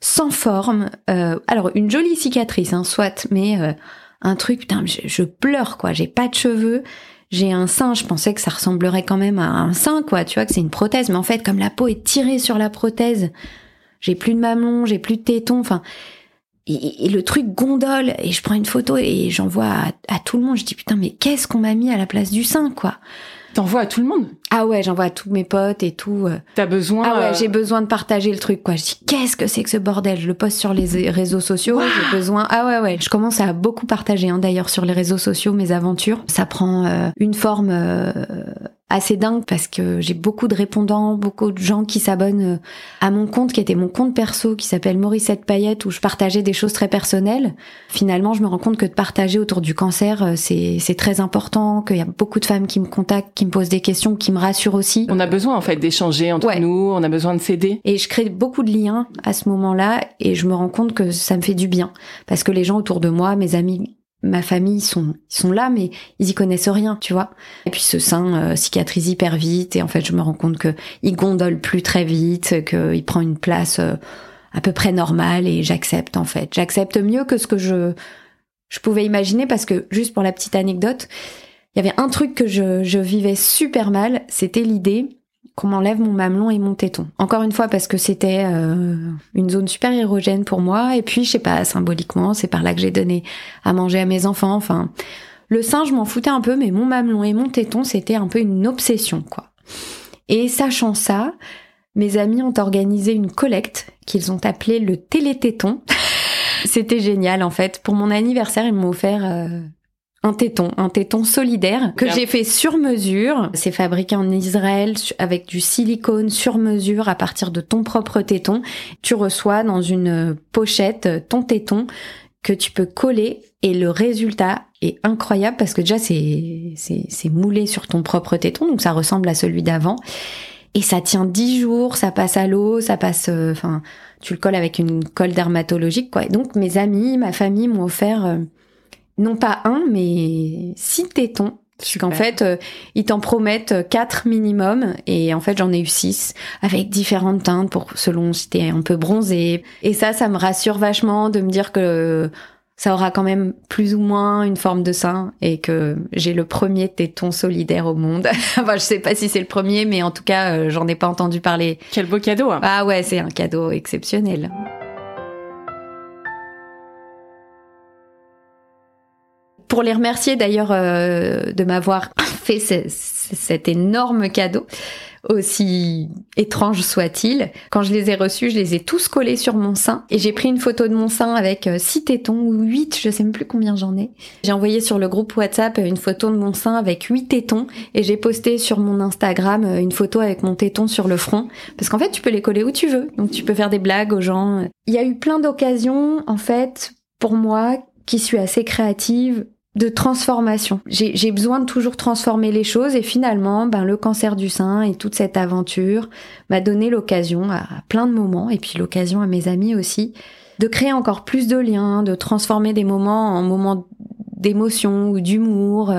sans forme. Euh, alors, une jolie cicatrice, hein, soit, mais euh, un truc, putain, je, pleure, quoi. J'ai pas de cheveux. J'ai un sein, je pensais que ça ressemblerait quand même à un sein, quoi. Tu vois, que c'est une prothèse. Mais en fait, comme la peau est tirée sur la prothèse, j'ai plus de mamelon, j'ai plus de téton. Enfin, et, le truc gondole et je prends une photo et j'envoie à, à, tout le monde. Je dis putain mais qu'est-ce qu'on m'a mis à la place du sein quoi? T'envoies à tout le monde? Ah ouais, j'envoie à tous mes potes et tout. Euh. T'as besoin Ah ouais, euh, j'ai besoin de partager le truc quoi. Je dis qu'est-ce que c'est que ce bordel? Je le poste sur les réseaux sociaux. J'ai besoin. Ah ouais ouais. Je commence à beaucoup partager hein, d'ailleurs sur les réseaux sociaux mes aventures. Ça prend euh, une forme assez dingue parce que j'ai beaucoup de répondants, beaucoup de gens qui s'abonnent euh, à mon compte qui était mon compte perso qui s'appelle Mauricette Payette où je partageais des choses très personnelles. Finalement, je me rends compte que de partager autour du cancer, euh, c'est c'est très important, qu'il y a beaucoup de femmes qui me contactent, qui me posent des questions, qui me rassurent aussi. On a besoin en fait d'échanger entre nous, on a besoin de s'aider. Et je crée beaucoup de liens à ce moment-là et je me rends compte que ça me fait du bien parce que les gens autour de moi, mes amis ma famille ils sont ils sont là mais ils y connaissent rien tu vois. Et puis ce sein euh, cicatrise hyper vite et en fait je me rends compte que il gondole plus très vite qu'il prend une place euh, à peu près normale et j'accepte en fait. J'accepte mieux que ce que je je pouvais imaginer parce que juste pour la petite anecdote il y avait un truc que je, je vivais super mal c'était l'idée qu'on m'enlève mon mamelon et mon téton. Encore une fois parce que c'était euh, une zone super érogène pour moi et puis je sais pas symboliquement c'est par là que j'ai donné à manger à mes enfants. Enfin le sein je m'en foutais un peu mais mon mamelon et mon téton c'était un peu une obsession quoi. Et sachant ça, mes amis ont organisé une collecte qu'ils ont appelée le télététon. c'était génial en fait. Pour mon anniversaire ils m'ont offert euh, un téton, un téton solidaire que j'ai fait sur mesure. C'est fabriqué en Israël avec du silicone sur mesure à partir de ton propre téton. Tu reçois dans une pochette ton téton que tu peux coller et le résultat est incroyable parce que déjà c'est c'est moulé sur ton propre téton donc ça ressemble à celui d'avant et ça tient dix jours, ça passe à l'eau, ça passe euh, enfin tu le colles avec une colle dermatologique quoi. donc mes amis, ma famille m'ont offert euh, non pas un, mais six tétons. Puisqu'en fait, euh, ils t'en promettent quatre minimum, et en fait, j'en ai eu six, avec différentes teintes, pour selon si t'es un peu bronzé. Et ça, ça me rassure vachement de me dire que ça aura quand même plus ou moins une forme de sein, et que j'ai le premier téton solidaire au monde. enfin, je sais pas si c'est le premier, mais en tout cas, euh, j'en ai pas entendu parler. Quel beau cadeau hein. Ah ouais, c'est un cadeau exceptionnel. Pour les remercier d'ailleurs euh, de m'avoir fait cet énorme cadeau, aussi étrange soit-il. Quand je les ai reçus, je les ai tous collés sur mon sein et j'ai pris une photo de mon sein avec euh, six tétons ou huit, je sais même plus combien j'en ai. J'ai envoyé sur le groupe WhatsApp une photo de mon sein avec huit tétons et j'ai posté sur mon Instagram euh, une photo avec mon téton sur le front parce qu'en fait tu peux les coller où tu veux, donc tu peux faire des blagues aux gens. Il y a eu plein d'occasions en fait pour moi qui suis assez créative de transformation. J'ai besoin de toujours transformer les choses et finalement, ben, le cancer du sein et toute cette aventure m'a donné l'occasion à plein de moments et puis l'occasion à mes amis aussi de créer encore plus de liens, de transformer des moments en moments d'émotion ou d'humour.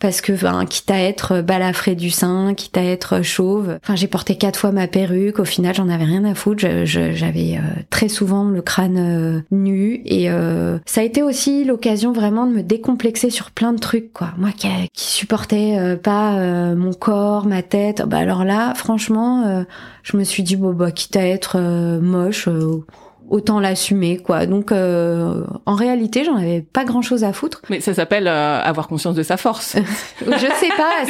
Parce que quitte à être balafré du sein, quitte à être chauve. Enfin, j'ai porté quatre fois ma perruque. Au final, j'en avais rien à foutre. J'avais euh, très souvent le crâne euh, nu et euh, ça a été aussi l'occasion vraiment de me décomplexer sur plein de trucs. Quoi, moi qui, qui supportais pas mon corps, ma tête. Bah alors là, franchement, je me suis dit bon bah quitte à être moche autant l'assumer quoi. Donc euh, en réalité, j'en avais pas grand-chose à foutre. Mais ça s'appelle euh, avoir conscience de sa force. je sais pas,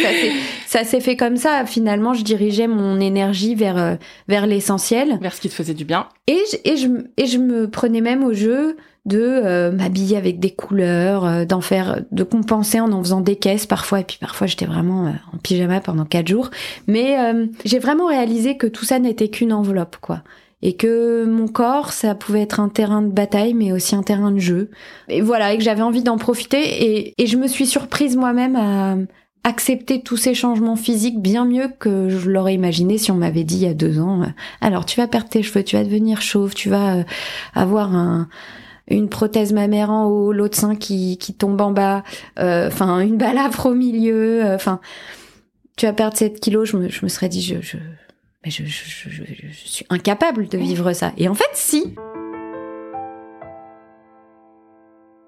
ça s'est fait comme ça. Finalement, je dirigeais mon énergie vers euh, vers l'essentiel, vers ce qui te faisait du bien. Et je, et je et je me prenais même au jeu de m'habiller avec des couleurs, d'en faire, de compenser en en faisant des caisses parfois, et puis parfois j'étais vraiment en pyjama pendant quatre jours. Mais j'ai vraiment réalisé que tout ça n'était qu'une enveloppe, quoi et que mon corps, ça pouvait être un terrain de bataille, mais aussi un terrain de jeu. Et voilà, et que j'avais envie d'en profiter, et, et, je me suis surprise moi-même à accepter tous ces changements physiques bien mieux que je l'aurais imaginé si on m'avait dit il y a deux ans, euh, alors tu vas perdre tes cheveux, tu vas devenir chauve, tu vas euh, avoir un une prothèse mammaire en haut, l'autre sein qui, qui tombe en bas, euh, enfin une balafre au milieu, enfin tu vas perdre 7 kilos, je me, je me serais dit je, je mais je, je, je, je, suis incapable de vivre ça. Et en fait, si.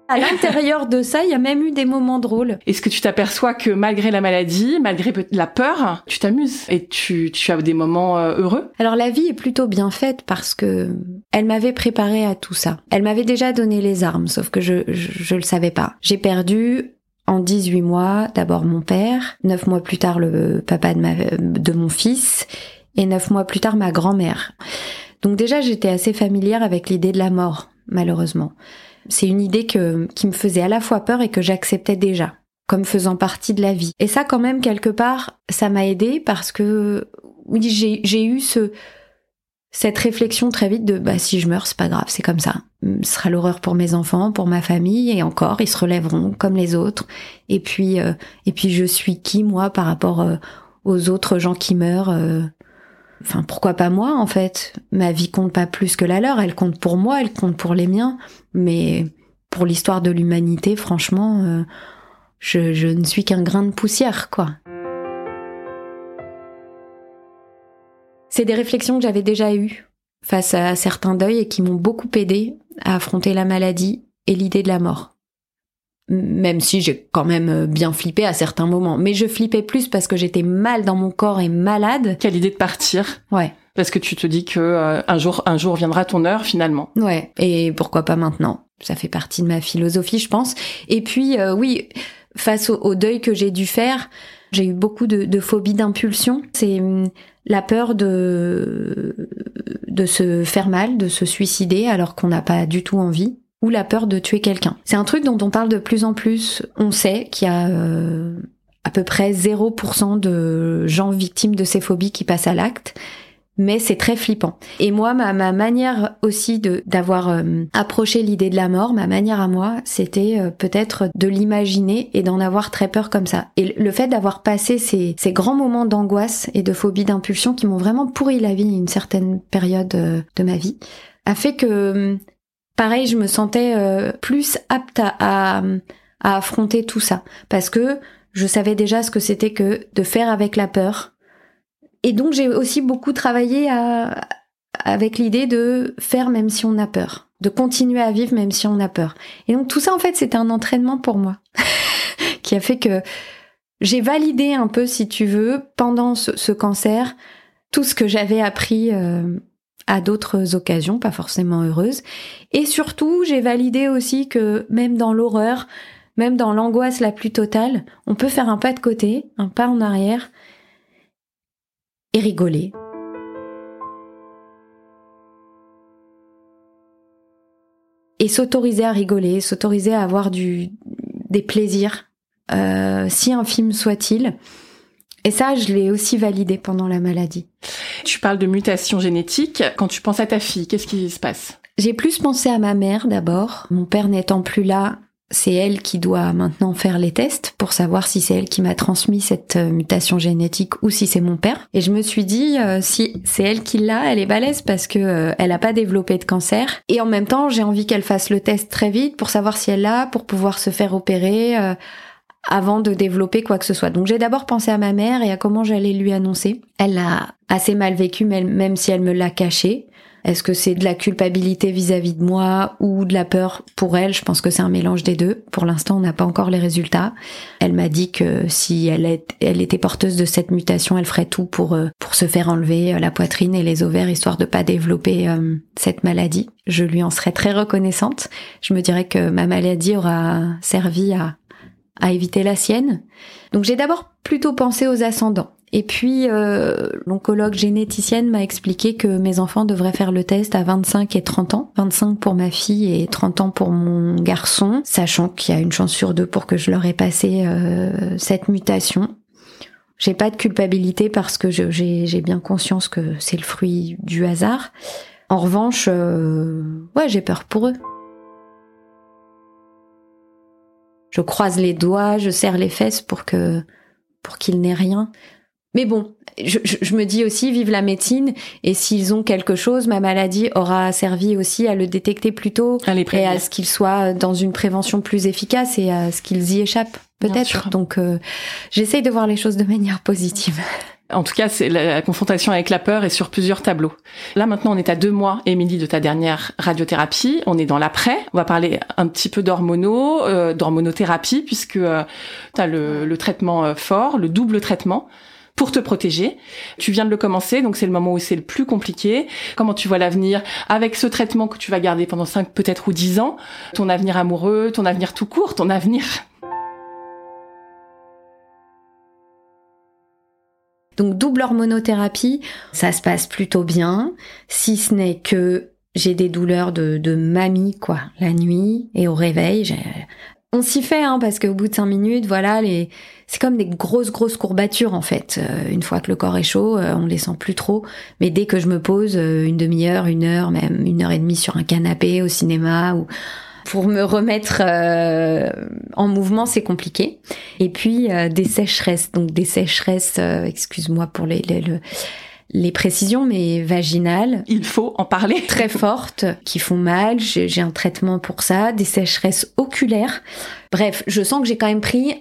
À l'intérieur de ça, il y a même eu des moments drôles. Est-ce que tu t'aperçois que malgré la maladie, malgré la peur, tu t'amuses et tu, tu as des moments euh, heureux? Alors la vie est plutôt bien faite parce que elle m'avait préparé à tout ça. Elle m'avait déjà donné les armes, sauf que je, je, je le savais pas. J'ai perdu en 18 mois d'abord mon père, neuf mois plus tard le papa de, ma, de mon fils et neuf mois plus tard ma grand-mère. Donc déjà j'étais assez familière avec l'idée de la mort, malheureusement. C'est une idée que, qui me faisait à la fois peur et que j'acceptais déjà, comme faisant partie de la vie. Et ça quand même quelque part, ça m'a aidé parce que oui j'ai eu ce cette réflexion très vite de bah si je meurs c'est pas grave c'est comme ça ce sera l'horreur pour mes enfants pour ma famille et encore ils se relèveront comme les autres et puis euh, et puis je suis qui moi par rapport euh, aux autres gens qui meurent euh, Enfin, pourquoi pas moi, en fait? Ma vie compte pas plus que la leur, elle compte pour moi, elle compte pour les miens, mais pour l'histoire de l'humanité, franchement, euh, je, je ne suis qu'un grain de poussière, quoi. C'est des réflexions que j'avais déjà eues face à certains deuils et qui m'ont beaucoup aidé à affronter la maladie et l'idée de la mort même si j'ai quand même euh, bien flippé à certains moments. Mais je flippais plus parce que j'étais mal dans mon corps et malade. Quelle idée de partir. Ouais. Parce que tu te dis que euh, un jour, un jour viendra ton heure finalement. Ouais. Et pourquoi pas maintenant? Ça fait partie de ma philosophie, je pense. Et puis, euh, oui, face au, deuil que j'ai dû faire, j'ai eu beaucoup de, de phobie d'impulsion. C'est hum, la peur de de se faire mal, de se suicider alors qu'on n'a pas du tout envie ou la peur de tuer quelqu'un. C'est un truc dont on parle de plus en plus. On sait qu'il y a euh, à peu près 0% de gens victimes de ces phobies qui passent à l'acte. Mais c'est très flippant. Et moi, ma, ma manière aussi d'avoir euh, approché l'idée de la mort, ma manière à moi, c'était euh, peut-être de l'imaginer et d'en avoir très peur comme ça. Et le fait d'avoir passé ces, ces grands moments d'angoisse et de phobie d'impulsion qui m'ont vraiment pourri la vie une certaine période de ma vie, a fait que pareil, je me sentais euh, plus apte à, affronter tout ça parce que je savais déjà ce que c'était que de faire avec la peur. Et donc j'ai aussi beaucoup travaillé avec l'idée de faire même si on a peur, de continuer à vivre même si on a peur. Et donc tout ça en fait c'était un entraînement pour moi qui a fait que j'ai validé un peu si tu veux pendant ce, cancer tout ce que j'avais appris euh, à d'autres occasions, pas forcément heureuses. Et surtout, j'ai validé aussi que même dans l'horreur, même dans l'angoisse la plus totale, on peut faire un pas de côté, un pas en arrière et rigoler. Et s'autoriser à rigoler, s'autoriser à avoir du, des plaisirs, euh, si infime soit-il. Et ça, je l'ai aussi validé pendant la maladie. Tu parles de mutation génétique. Quand tu penses à ta fille, qu'est-ce qui se passe? J'ai plus pensé à ma mère d'abord. Mon père n'étant plus là, c'est elle qui doit maintenant faire les tests pour savoir si c'est elle qui m'a transmis cette euh, mutation génétique ou si c'est mon père. Et je me suis dit euh, si c'est elle qui l'a, elle est balèze parce que euh, elle a pas développé de cancer. Et en même temps, j'ai envie qu'elle fasse le test très vite pour savoir si elle l'a, pour pouvoir se faire opérer avant de développer quoi que ce soit. Donc j'ai d'abord pensé à ma mère et à comment j'allais lui annoncer. Elle l'a assez mal vécu, même si elle me l'a caché. Est-ce que c'est de la culpabilité vis-à-vis de moi ou de la peur pour elle? Je pense que c'est un mélange des deux. Pour l'instant, on n'a pas encore les résultats. Elle m'a dit que si elle, était porteuse de cette mutation, elle ferait tout pour euh, pour se faire enlever euh, la poitrine et les ovaires histoire de pas développer euh, cette maladie. Je lui en serais très reconnaissante. Je me dirais que ma maladie aura servi à à éviter la sienne. Donc j'ai d'abord plutôt pensé aux ascendants. Et puis, euh, l'oncologue généticienne m'a expliqué que mes enfants devraient faire le test à 25 et 30 ans. 25 pour ma fille et 30 ans pour mon garçon, sachant qu'il y a une chance sur deux pour que je leur ai passé euh, cette mutation. J'ai pas de culpabilité parce que j'ai bien conscience que c'est le fruit du hasard. En revanche, euh, ouais, j'ai peur pour eux. Je croise les doigts, je serre les fesses pour que pour qu'il n'ait rien. Mais bon, je, je, me dis aussi, vive la médecine, et s'ils ont quelque chose, ma maladie aura servi aussi à le détecter plus tôt, et à ce qu'ils soient dans une prévention plus efficace et à ce qu'ils y échappent, peut-être. Donc, euh, j'essaye de voir les choses de manière positive. En tout cas, c'est la confrontation avec la peur est sur plusieurs tableaux. Là, maintenant, on est à deux mois, Émilie, de ta dernière radiothérapie. On est dans l'après. On va parler un petit peu d'hormonaux, euh, d'hormonothérapie, puisque euh, tu as le, le traitement euh, fort, le double traitement pour te protéger. Tu viens de le commencer, donc c'est le moment où c'est le plus compliqué. Comment tu vois l'avenir avec ce traitement que tu vas garder pendant 5 peut-être ou 10 ans, ton avenir amoureux, ton avenir tout court, ton avenir Donc double hormonothérapie, ça se passe plutôt bien, si ce n'est que j'ai des douleurs de, de mamie quoi, la nuit et au réveil. On s'y fait hein, parce qu'au bout de cinq minutes, voilà, les c'est comme des grosses grosses courbatures en fait. Euh, une fois que le corps est chaud, euh, on les sent plus trop. Mais dès que je me pose euh, une demi-heure, une heure, même une heure et demie sur un canapé au cinéma ou pour me remettre en mouvement, c'est compliqué. Et puis des sécheresses, donc des sécheresses, excuse-moi pour les, les, les précisions, mais vaginales. Il faut en parler. Très fortes, qui font mal. J'ai un traitement pour ça. Des sécheresses oculaires. Bref, je sens que j'ai quand même pris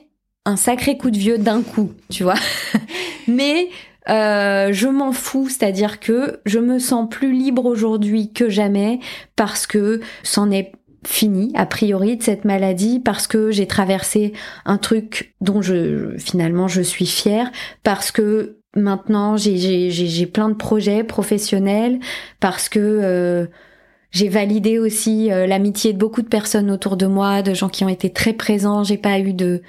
un sacré coup de vieux d'un coup, tu vois. Mais euh, je m'en fous, c'est-à-dire que je me sens plus libre aujourd'hui que jamais parce que c'en est fini a priori de cette maladie parce que j'ai traversé un truc dont je finalement je suis fière parce que maintenant j'ai plein de projets professionnels parce que euh, j'ai validé aussi euh, l'amitié de beaucoup de personnes autour de moi, de gens qui ont été très présents. J'ai pas eu de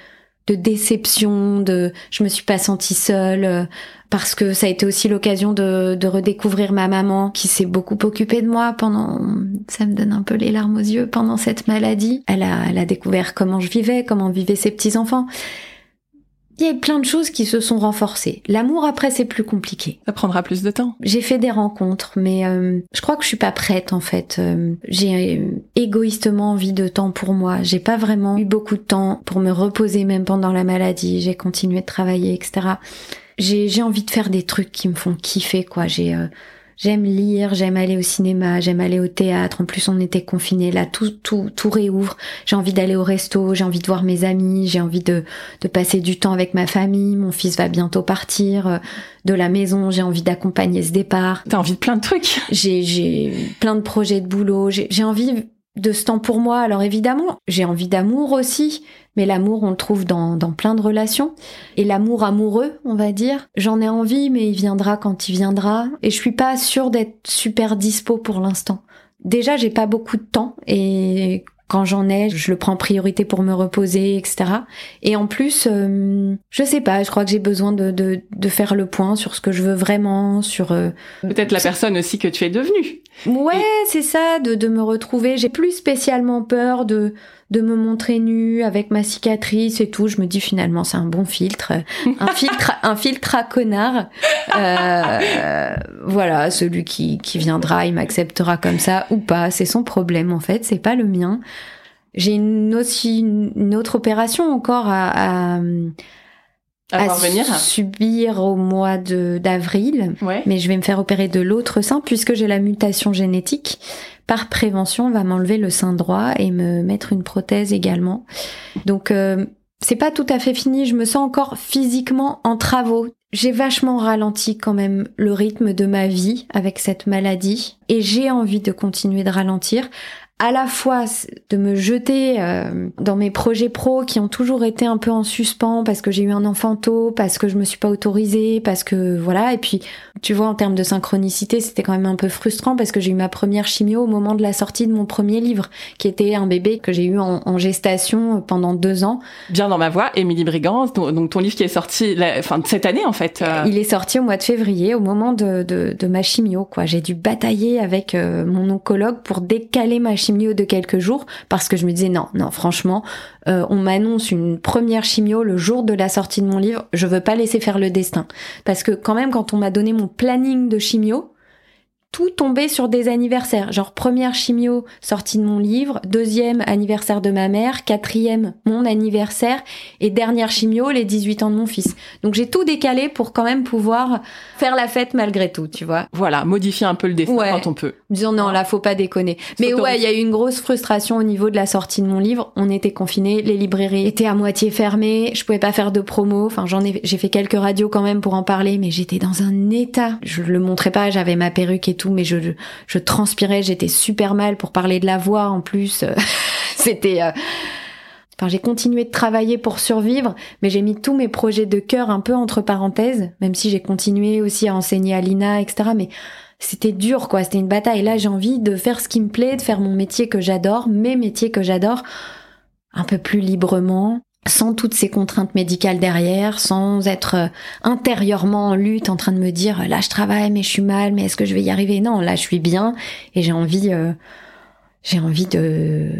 de déception, de je me suis pas sentie seule euh, parce que ça a été aussi l'occasion de, de redécouvrir ma maman qui s'est beaucoup occupée de moi pendant ça me donne un peu les larmes aux yeux pendant cette maladie. Elle a elle a découvert comment je vivais, comment vivaient ses petits enfants il y a plein de choses qui se sont renforcées. L'amour après c'est plus compliqué. Ça prendra plus de temps. J'ai fait des rencontres, mais euh, je crois que je suis pas prête en fait. Euh, j'ai euh, égoïstement envie de temps pour moi. J'ai pas vraiment eu beaucoup de temps pour me reposer même pendant la maladie. J'ai continué de travailler, etc. J'ai envie de faire des trucs qui me font kiffer quoi. J'ai J'aime lire, j'aime aller au cinéma, j'aime aller au théâtre. En plus, on était confinés, là, tout, tout, tout réouvre. J'ai envie d'aller au resto, j'ai envie de voir mes amis, j'ai envie de, de passer du temps avec ma famille. Mon fils va bientôt partir euh, de la maison, j'ai envie d'accompagner ce départ. T'as envie de plein de trucs. J'ai, j'ai plein de projets de boulot. J'ai envie de ce temps pour moi. Alors évidemment, j'ai envie d'amour aussi, mais l'amour, on le trouve dans, dans plein de relations. Et l'amour amoureux, on va dire, j'en ai envie, mais il viendra quand il viendra. Et je suis pas sûre d'être super dispo pour l'instant. Déjà, j'ai pas beaucoup de temps et quand j'en ai, je le prends priorité pour me reposer, etc. Et en plus, euh, je sais pas, je crois que j'ai besoin de, de, de, faire le point sur ce que je veux vraiment, sur... Euh, Peut-être la personne aussi que tu es devenue. Ouais, c'est ça, de, de me retrouver. J'ai plus spécialement peur de de me montrer nue avec ma cicatrice et tout. Je me dis finalement c'est un bon filtre, un filtre, un filtre à connard. Euh, voilà, celui qui qui viendra, il m'acceptera comme ça ou pas. C'est son problème en fait, c'est pas le mien. J'ai une aussi une autre opération encore à, à à, venir. subir au mois de d'avril, mais je vais me faire opérer de l'autre sein puisque j'ai la mutation génétique par prévention, on va m'enlever le sein droit et me mettre une prothèse également. Donc, euh, c'est pas tout à fait fini, je me sens encore physiquement en travaux. J'ai vachement ralenti quand même le rythme de ma vie avec cette maladie et j'ai envie de continuer de ralentir à la fois de me jeter euh, dans mes projets pro qui ont toujours été un peu en suspens parce que j'ai eu un enfant tôt, parce que je me suis pas autorisée, parce que voilà. Et puis, tu vois, en termes de synchronicité, c'était quand même un peu frustrant parce que j'ai eu ma première chimio au moment de la sortie de mon premier livre, qui était un bébé que j'ai eu en, gestation pendant deux ans. Bien dans ma voix, Émilie Brigance, donc ton livre qui est sorti la, fin, cette année en fait. Euh. Il est sorti au mois de février, au moment de, de, de ma chimio. Quoi, j'ai dû batailler avec euh, mon oncologue pour décaler ma chimio chimio de quelques jours parce que je me disais non, non, franchement, euh, on m'annonce une première chimio le jour de la sortie de mon livre, je veux pas laisser faire le destin. Parce que quand même, quand on m'a donné mon planning de chimio, tout tombait sur des anniversaires. Genre première chimio sortie de mon livre, deuxième anniversaire de ma mère, quatrième mon anniversaire et dernière chimio les 18 ans de mon fils. Donc j'ai tout décalé pour quand même pouvoir faire la fête malgré tout, tu vois. Voilà, modifier un peu le destin quand on peut. Disons non, là faut pas déconner. Mais ouais, il y a eu une grosse frustration au niveau de la sortie de mon livre. On était confinés, les librairies étaient à moitié fermées, je pouvais pas faire de promo. Enfin, j'en ai, j'ai fait quelques radios quand même pour en parler, mais j'étais dans un état. Je le montrais pas, j'avais ma perruque et tout mais je, transpirais, j'étais super mal pour parler de la voix en plus. C'était... Euh, enfin, j'ai continué de travailler pour survivre, mais j'ai mis tous mes projets de cœur un peu entre parenthèses, même si j'ai continué aussi à enseigner à l'INA, etc. Mais c'était dur, quoi. C'était une bataille. Là, j'ai envie de faire ce qui me plaît, de faire mon métier que j'adore, mes métiers que j'adore, un peu plus librement, sans toutes ces contraintes médicales derrière, sans être euh, intérieurement en lutte, en train de me dire là je travaille mais je suis mal, mais est-ce que je vais y arriver? Non, là je suis bien et j'ai envie, euh, j'ai envie de,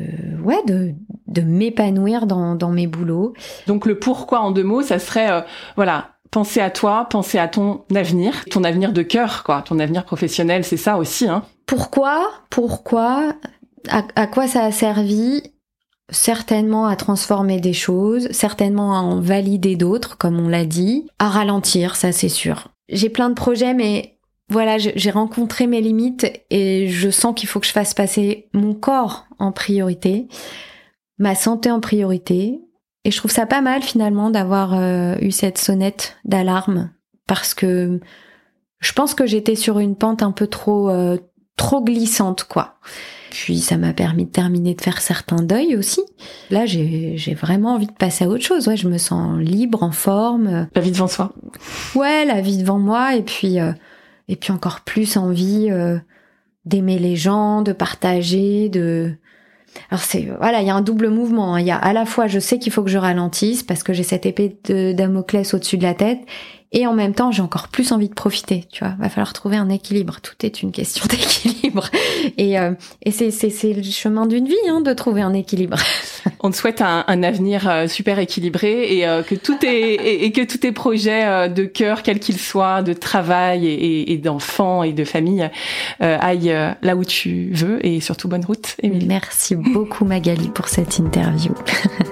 ouais, de, de m'épanouir dans, dans mes boulots. Donc le pourquoi en deux mots, ça serait, euh, voilà, penser à toi, penser à ton avenir, ton avenir de cœur, quoi, ton avenir professionnel, c'est ça aussi, hein. Pourquoi Pourquoi à quoi ça a servi certainement à transformer des choses, certainement à en valider d'autres, comme on l'a dit, à ralentir, ça c'est sûr. J'ai plein de projets, mais voilà, j'ai rencontré mes limites et je sens qu'il faut que je fasse passer mon corps en priorité, ma santé en priorité. Et je trouve ça pas mal finalement d'avoir euh, eu cette sonnette d'alarme parce que je pense que j'étais sur une pente un peu trop euh, trop glissante quoi. Puis ça m'a permis de terminer de faire certains deuils aussi. Là, j'ai vraiment envie de passer à autre chose. Ouais, je me sens libre, en forme. La vie devant soi. Ouais, la vie devant moi. Et puis, euh, et puis encore plus envie euh, d'aimer les gens, de partager, de. Alors c'est voilà, il y a un double mouvement. Hein. Il y a à la fois, je sais qu'il faut que je ralentisse parce que j'ai cette épée de Damoclès au-dessus de la tête, et en même temps, j'ai encore plus envie de profiter, tu vois. Va falloir trouver un équilibre. Tout est une question d'équilibre. Et, euh, et c'est, c'est, c'est le chemin d'une vie, hein, de trouver un équilibre. On te souhaite un, un avenir euh, super équilibré et euh, que tout est, et, que tous tes projets de cœur, quels qu'ils soient, de travail et, et d'enfants et de famille, aillent là où tu veux et surtout bonne route, Émilie. Merci beaucoup Magali pour cette interview.